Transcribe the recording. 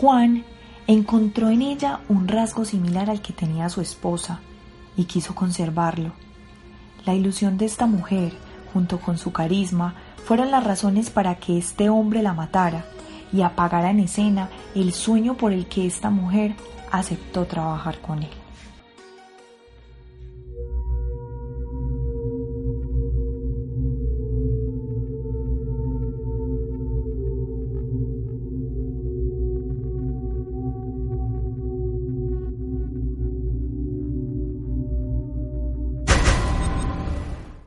Juan encontró en ella un rasgo similar al que tenía su esposa y quiso conservarlo. La ilusión de esta mujer, junto con su carisma, fueron las razones para que este hombre la matara y apagara en escena el sueño por el que esta mujer aceptó trabajar con él.